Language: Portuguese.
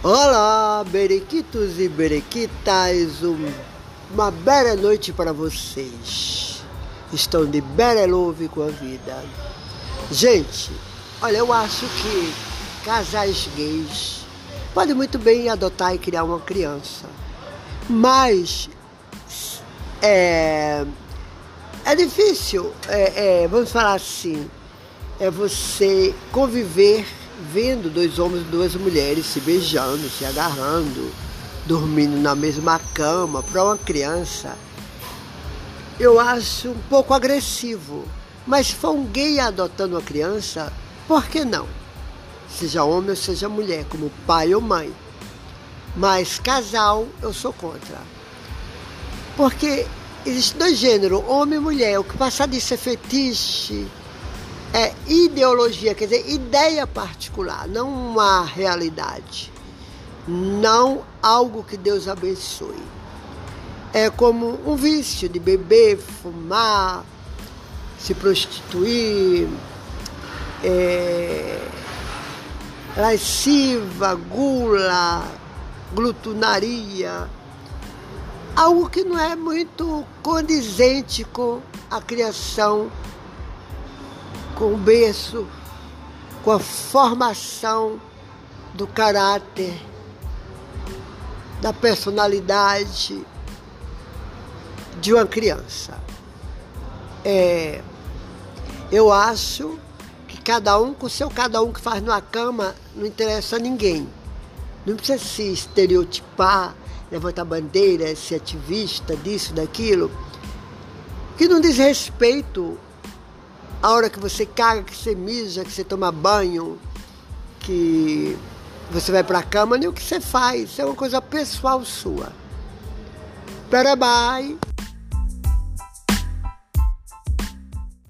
Olá, berequitos e berequitas, um, uma bela noite para vocês. Estão de berelove com a vida. Gente, olha, eu acho que casais gays podem muito bem adotar e criar uma criança, mas é, é difícil, é, é, vamos falar assim, é você conviver vendo dois homens e duas mulheres se beijando, se agarrando, dormindo na mesma cama para uma criança, eu acho um pouco agressivo. Mas se for um gay adotando uma criança, por que não? Seja homem ou seja mulher, como pai ou mãe. Mas casal, eu sou contra. Porque existem dois gêneros, homem e mulher. O que passar disso é fetiche, é ideologia, quer dizer, ideia particular, não uma realidade, não algo que Deus abençoe. É como um vício de beber, fumar, se prostituir, é, lasciva, gula, glutonaria, algo que não é muito condizente com a criação com o berço, com a formação do caráter, da personalidade de uma criança. É, eu acho que cada um com seu cada um que faz numa cama não interessa a ninguém. Não precisa se estereotipar, levantar bandeira, ser ativista disso, daquilo, que não diz respeito a hora que você caga, que você mija, que você toma banho, que você vai para a cama, nem o que você faz. É uma coisa pessoal sua. Bye.